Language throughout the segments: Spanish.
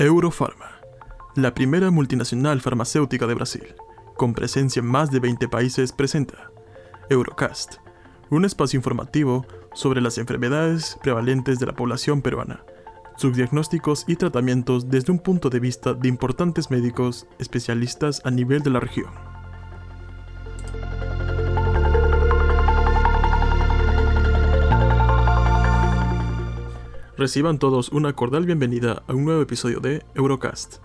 Eurofarma, la primera multinacional farmacéutica de Brasil, con presencia en más de 20 países, presenta Eurocast, un espacio informativo sobre las enfermedades prevalentes de la población peruana, sus diagnósticos y tratamientos desde un punto de vista de importantes médicos especialistas a nivel de la región. Reciban todos una cordial bienvenida a un nuevo episodio de Eurocast.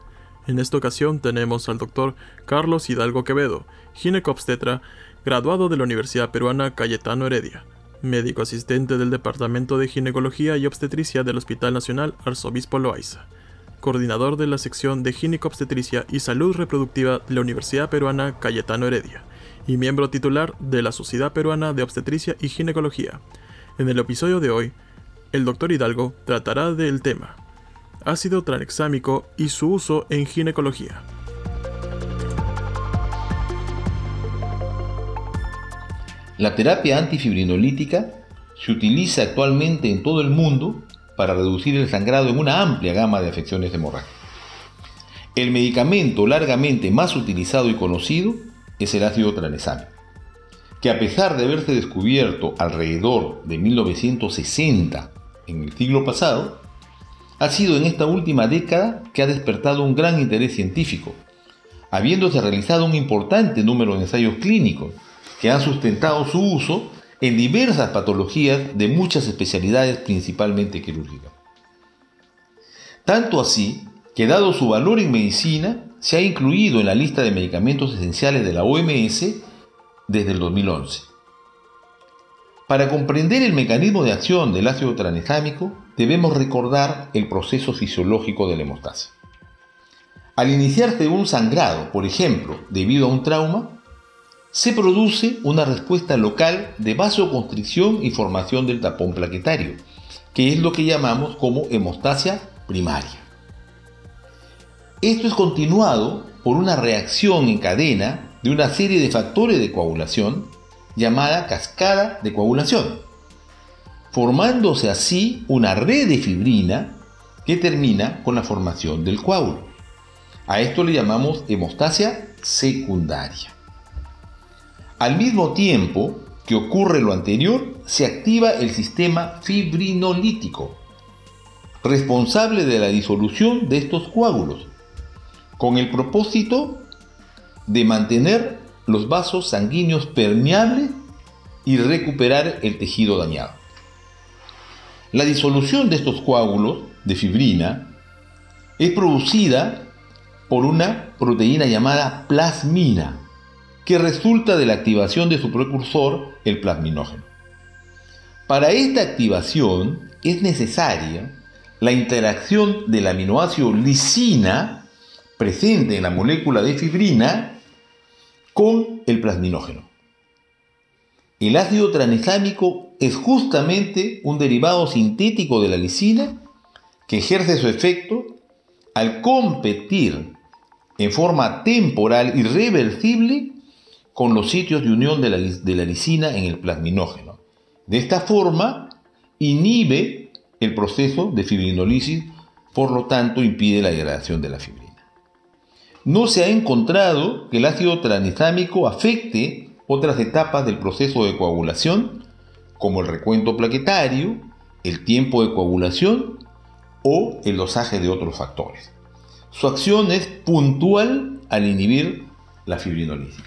En esta ocasión tenemos al doctor Carlos Hidalgo Quevedo, ginecobstetra, graduado de la Universidad Peruana Cayetano Heredia, médico asistente del Departamento de Ginecología y Obstetricia del Hospital Nacional Arzobispo Loaiza, coordinador de la sección de Ginecobstetricia y Salud Reproductiva de la Universidad Peruana Cayetano Heredia, y miembro titular de la Sociedad Peruana de Obstetricia y Ginecología. En el episodio de hoy, el doctor Hidalgo tratará del tema ácido tranexámico y su uso en ginecología. La terapia antifibrinolítica se utiliza actualmente en todo el mundo para reducir el sangrado en una amplia gama de afecciones hemorrágicas. El medicamento largamente más utilizado y conocido es el ácido tranexámico, que a pesar de haberse descubierto alrededor de 1960 en el siglo pasado, ha sido en esta última década que ha despertado un gran interés científico, habiéndose realizado un importante número de ensayos clínicos que han sustentado su uso en diversas patologías de muchas especialidades, principalmente quirúrgicas. Tanto así que dado su valor en medicina, se ha incluido en la lista de medicamentos esenciales de la OMS desde el 2011. Para comprender el mecanismo de acción del ácido tranexámico, debemos recordar el proceso fisiológico de la hemostasia. Al iniciarse un sangrado, por ejemplo, debido a un trauma, se produce una respuesta local de vasoconstricción y formación del tapón plaquetario, que es lo que llamamos como hemostasia primaria. Esto es continuado por una reacción en cadena de una serie de factores de coagulación llamada cascada de coagulación, formándose así una red de fibrina que termina con la formación del coágulo. A esto le llamamos hemostasia secundaria. Al mismo tiempo que ocurre lo anterior, se activa el sistema fibrinolítico, responsable de la disolución de estos coágulos, con el propósito de mantener los vasos sanguíneos permeables y recuperar el tejido dañado. La disolución de estos coágulos de fibrina es producida por una proteína llamada plasmina, que resulta de la activación de su precursor, el plasminógeno. Para esta activación es necesaria la interacción del aminoácido lisina presente en la molécula de fibrina con el plasminógeno. El ácido tranexámico es justamente un derivado sintético de la lisina que ejerce su efecto al competir en forma temporal irreversible con los sitios de unión de la, lisina en el plasminógeno. De esta forma, inhibe el proceso de fibrinolisis, por lo tanto impide la degradación de la fibrina no se ha encontrado que el ácido tranexámico afecte otras etapas del proceso de coagulación, como el recuento plaquetario, el tiempo de coagulación o el dosaje de otros factores. Su acción es puntual al inhibir la fibrinolisis.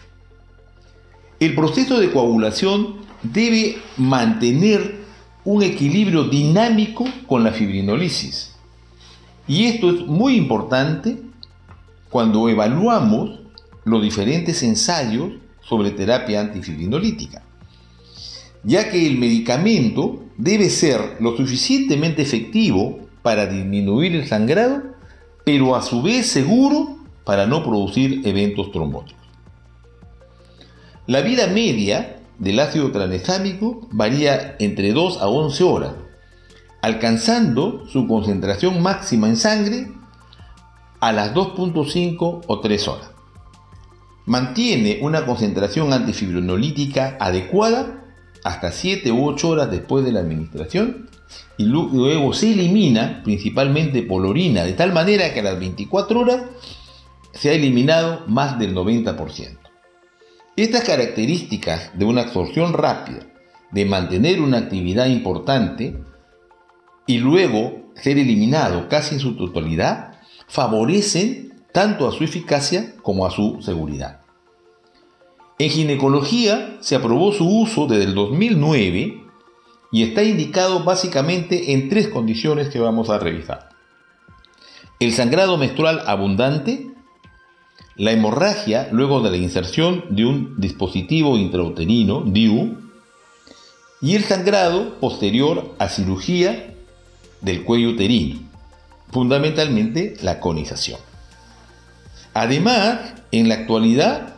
El proceso de coagulación debe mantener un equilibrio dinámico con la fibrinolisis. Y esto es muy importante cuando evaluamos los diferentes ensayos sobre terapia antifibrinolítica, ya que el medicamento debe ser lo suficientemente efectivo para disminuir el sangrado, pero a su vez seguro para no producir eventos trombóticos. La vida media del ácido tranexámico varía entre 2 a 11 horas, alcanzando su concentración máxima en sangre a las 2.5 o 3 horas. Mantiene una concentración antifibrinolítica adecuada hasta 7 u 8 horas después de la administración y luego se elimina principalmente por orina, de tal manera que a las 24 horas se ha eliminado más del 90%. Estas características de una absorción rápida, de mantener una actividad importante y luego ser eliminado casi en su totalidad, favorecen tanto a su eficacia como a su seguridad. En ginecología se aprobó su uso desde el 2009 y está indicado básicamente en tres condiciones que vamos a revisar. El sangrado menstrual abundante, la hemorragia luego de la inserción de un dispositivo intrauterino, DIU, y el sangrado posterior a cirugía del cuello uterino, fundamentalmente la conización. Además, en la actualidad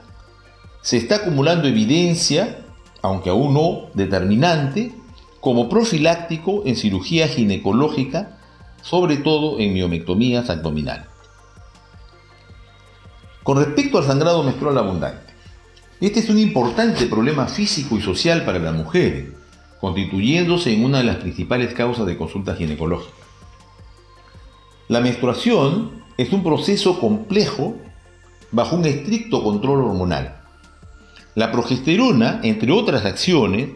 se está acumulando evidencia, aunque aún no determinante, como profiláctico en cirugía ginecológica, sobre todo en miomectomías abdominales. Con respecto al sangrado menstrual abundante, este es un importante problema físico y social para las mujeres, constituyéndose en una de las principales causas de consulta ginecológica. La menstruación es un proceso complejo bajo un estricto control hormonal. La progesterona, entre otras acciones,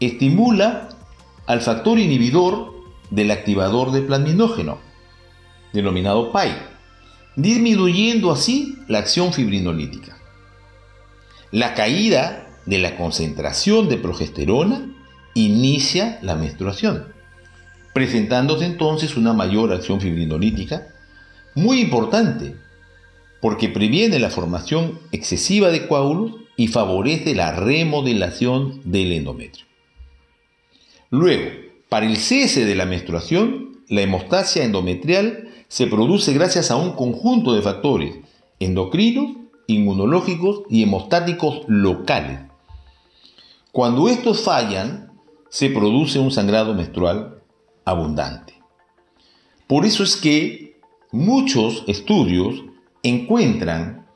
estimula al factor inhibidor del activador de plasminógeno, denominado PAI, disminuyendo así la acción fibrinolítica. La caída de la concentración de progesterona inicia la menstruación, presentándose entonces una mayor acción fibrinolítica, muy importante, porque previene la formación excesiva de coágulos y favorece la remodelación del endometrio. Luego, para el cese de la menstruación, la hemostasia endometrial se produce gracias a un conjunto de factores endocrinos, inmunológicos y hemostáticos locales. Cuando estos fallan, se produce un sangrado menstrual abundante. Por eso es que muchos estudios encuentran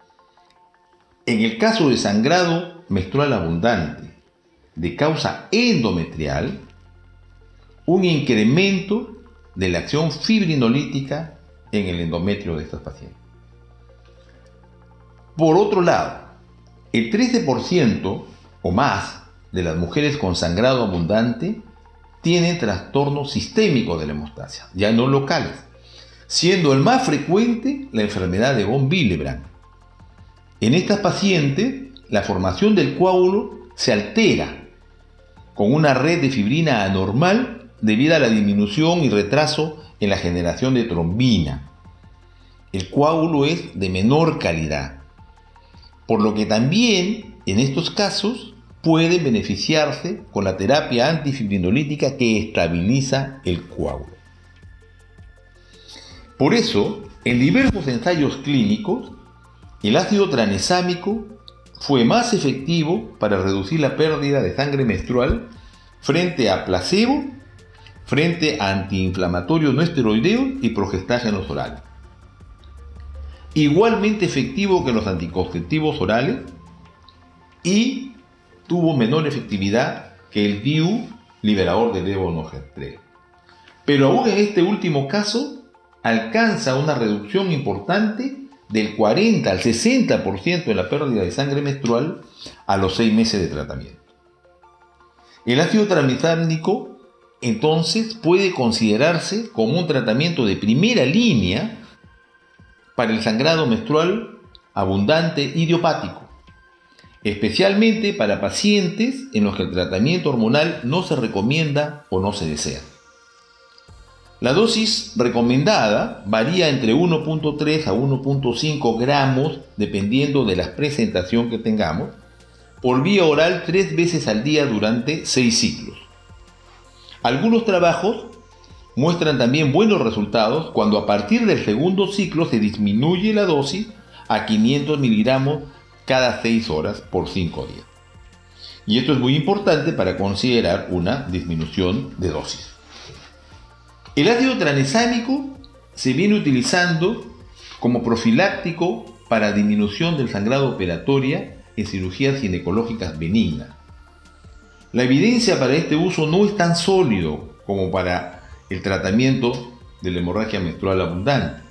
en el caso de sangrado menstrual abundante de causa endometrial un incremento de la acción fibrinolítica en el endometrio de estos pacientes. Por otro lado, el 13% o más de las mujeres con sangrado abundante tienen trastorno sistémico de la hemostasia, ya no locales, siendo el más frecuente la enfermedad de von Willebrand. En estas pacientes, la formación del coágulo se altera con una red de fibrina anormal debido a la disminución y retraso en la generación de trombina. El coágulo es de menor calidad, por lo que también en estos casos puede beneficiarse con la terapia antifibrinolítica que estabiliza el coágulo. Por eso, en diversos ensayos clínicos, el ácido tranexámico fue más efectivo para reducir la pérdida de sangre menstrual frente a placebo frente a antiinflamatorios no esteroideos y progestágenos orales. Igualmente efectivo que los anticonceptivos orales y tuvo menor efectividad que el DIU liberador de levonorgestrel. Pero aún en este último caso alcanza una reducción importante del 40 al 60% de la pérdida de sangre menstrual a los 6 meses de tratamiento. El ácido tranexámico entonces puede considerarse como un tratamiento de primera línea para el sangrado menstrual abundante idiopático, especialmente para pacientes en los que el tratamiento hormonal no se recomienda o no se desea. La dosis recomendada varía entre 1.3 a 1.5 gramos dependiendo de la presentación que tengamos, por vía oral tres veces al día durante seis ciclos. Algunos trabajos muestran también buenos resultados cuando a partir del segundo ciclo se disminuye la dosis a 500 miligramos cada 6 horas por 5 días. Y esto es muy importante para considerar una disminución de dosis. El ácido tranexámico se viene utilizando como profiláctico para disminución del sangrado operatoria en cirugías ginecológicas benignas La evidencia para este uso no es tan sólido como para el tratamiento de la hemorragia menstrual abundante.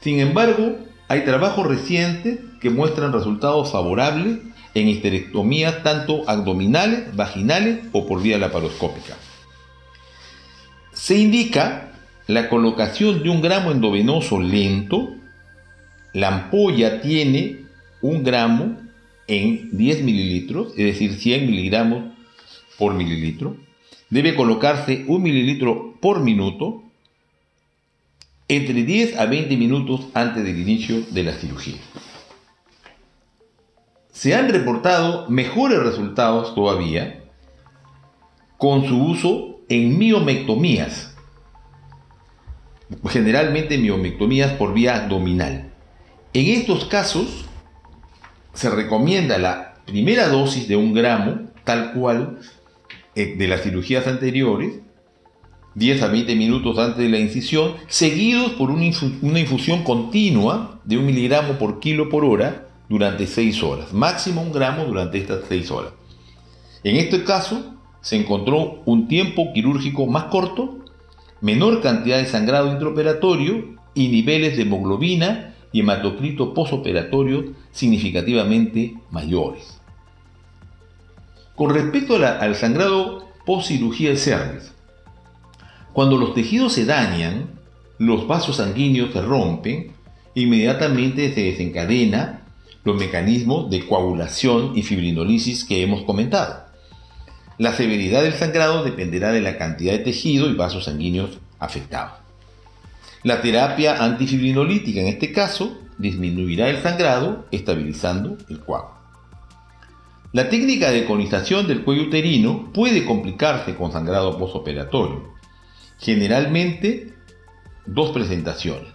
Sin embargo, hay trabajos recientes que muestran resultados favorables en histerectomías tanto abdominales, vaginales o por vía laparoscópica. Se indica la colocación de un gramo endovenoso lento. La ampolla tiene un gramo en 10 mililitros, es decir, 100 miligramos por mililitro. Debe colocarse un mililitro por minuto entre 10 a 20 minutos antes del inicio de la cirugía. Se han reportado mejores resultados todavía con su uso en miomectomías, generalmente miomectomías por vía abdominal. En estos casos se recomienda la primera dosis de un gramo, tal cual eh, de las cirugías anteriores, 10 a 20 minutos antes de la incisión, seguidos por una, infusión continua de un miligramo por kilo por hora durante 6 horas, máximo un gramo durante estas 6 horas. En este caso, se encontró un tiempo quirúrgico más corto, menor cantidad de sangrado intraoperatorio y niveles de hemoglobina y hematocrito posoperatorio significativamente mayores. Con respecto al sangrado post cirugía de cervix, cuando los tejidos se dañan, los vasos sanguíneos se rompen, inmediatamente se desencadena los mecanismos de coagulación y fibrinolisis que hemos comentado. La severidad del sangrado dependerá de la cantidad de tejido y vasos sanguíneos afectados. La terapia antifibrinolítica en este caso disminuirá el sangrado estabilizando el coágulo. La técnica de conización del cuello uterino puede complicarse con sangrado postoperatorio generalmente dos presentaciones.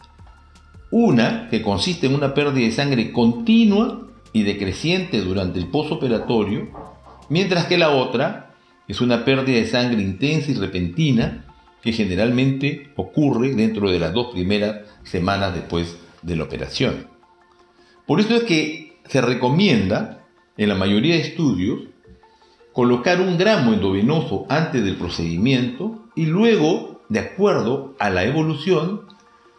Una que consiste en una pérdida de sangre continua y decreciente durante el posoperatorio, mientras que la otra es una pérdida de sangre intensa y repentina que generalmente ocurre dentro de las dos primeras semanas después de la operación. Por eso es que se recomienda en la mayoría de estudios colocar un gramo endovenoso antes del procedimiento y luego, de acuerdo a la evolución,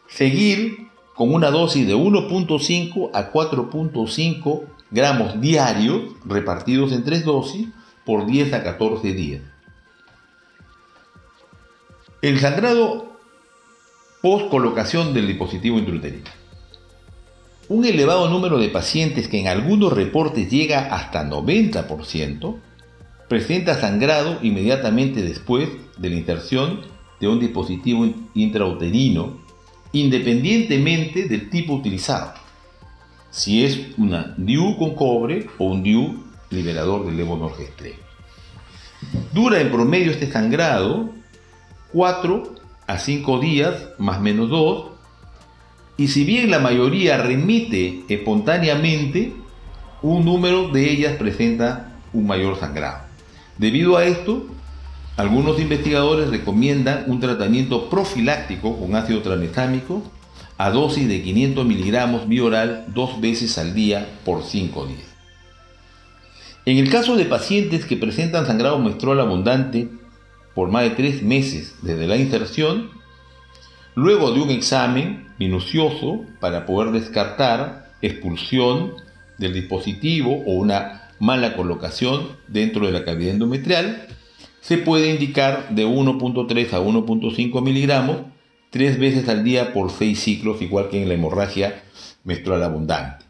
seguir con una dosis de 1.5 a 4.5 gramos diarios repartidos en tres dosis por 10 a 14 días. El sangrado post colocación del dispositivo intrauterino. Un elevado número de pacientes que en algunos reportes llega hasta 90% presenta sangrado inmediatamente después de la inserción de un dispositivo intrauterino, independientemente del tipo utilizado, si es una DIU con cobre o un DIU liberador de levonorgestrel. Dura en promedio este sangrado 4 a 5 días, más o menos 2, y si bien la mayoría remite espontáneamente, un número de ellas presenta un mayor sangrado. Debido a esto, algunos investigadores recomiendan un tratamiento profiláctico con ácido tranexámico a dosis de 500 miligramos bioral dos veces al día por 5 días. En el caso de pacientes que presentan sangrado menstrual abundante por más de 3 meses desde la inserción, luego de un examen minucioso para poder descartar expulsión del dispositivo o una mala colocación dentro de la cavidad endometrial, se puede indicar de 1.3 a 1.5 miligramos tres veces al día por seis ciclos, igual que en la hemorragia menstrual abundante.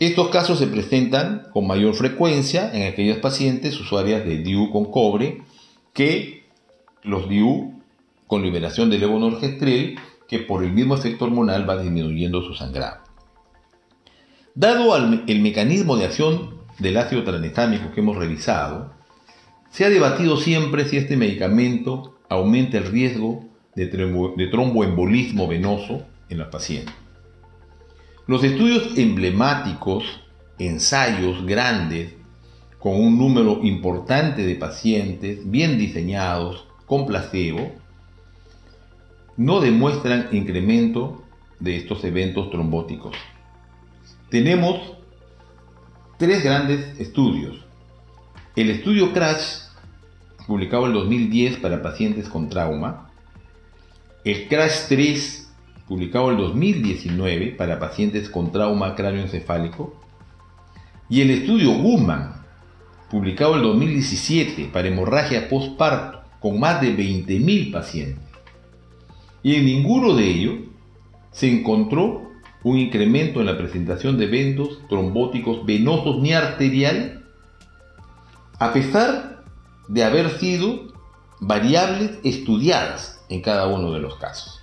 Estos casos se presentan con mayor frecuencia en aquellas pacientes usuarias de DIU con cobre que los DIU con liberación de levonorgestrel que por el mismo efecto hormonal va disminuyendo su sangrado. Dado el mecanismo de acción del ácido tranexámico que hemos revisado, se ha debatido siempre si este medicamento aumenta el riesgo de, tromboembolismo venoso en la paciente. Los estudios emblemáticos, ensayos grandes, con un número importante de pacientes, bien diseñados, con placebo, no demuestran incremento de estos eventos trombóticos. Tenemos tres grandes estudios. El estudio CRASH, publicado en 2010 para pacientes con trauma. El CRASH 3, publicado en 2019 para pacientes con trauma cráneoencefálico. Y el estudio Guzman, publicado en 2017 para hemorragia postparto con más de 20.000 pacientes. Y en ninguno de ellos se encontró un incremento en la presentación de eventos trombóticos venosos ni arteriales, a pesar de haber sido variables estudiadas en cada uno de los casos.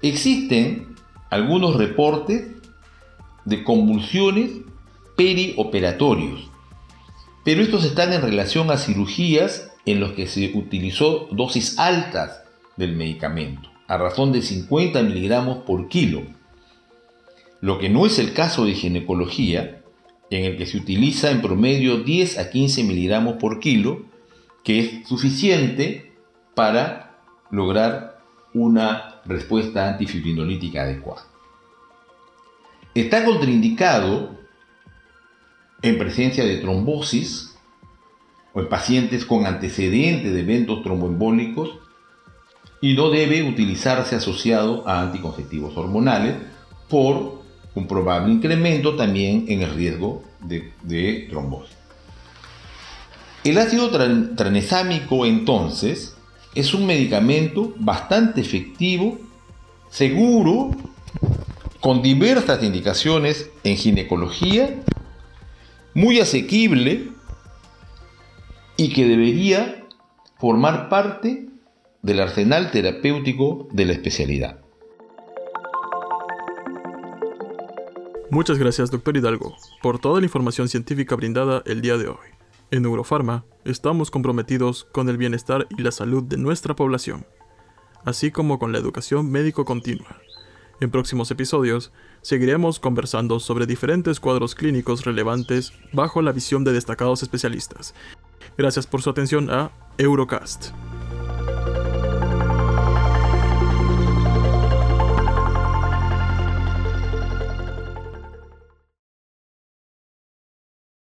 Existen algunos reportes de convulsiones perioperatorios, pero estos están en relación a cirugías en los que se utilizó dosis altas del medicamento, a razón de 50 miligramos por kilo, lo que no es el caso de ginecología, en el que se utiliza en promedio 10 a 15 miligramos por kilo, que es suficiente para lograr una respuesta antifibrinolítica adecuada. Está contraindicado en presencia de trombosis o en pacientes con antecedentes de eventos tromboembólicos y no debe utilizarse asociado a anticonceptivos hormonales por un probable incremento también en el riesgo de, trombosis. El ácido tranexámico entonces es un medicamento bastante efectivo, seguro, con diversas indicaciones en ginecología muy asequible y que debería formar parte del arsenal terapéutico de la especialidad. Muchas gracias, doctor Hidalgo, por toda la información científica brindada el día de hoy. En Neurofarma estamos comprometidos con el bienestar y la salud de nuestra población, así como con la educación médico continua. En próximos episodios seguiremos conversando sobre diferentes cuadros clínicos relevantes bajo la visión de destacados especialistas. Gracias por su atención a Eurocast.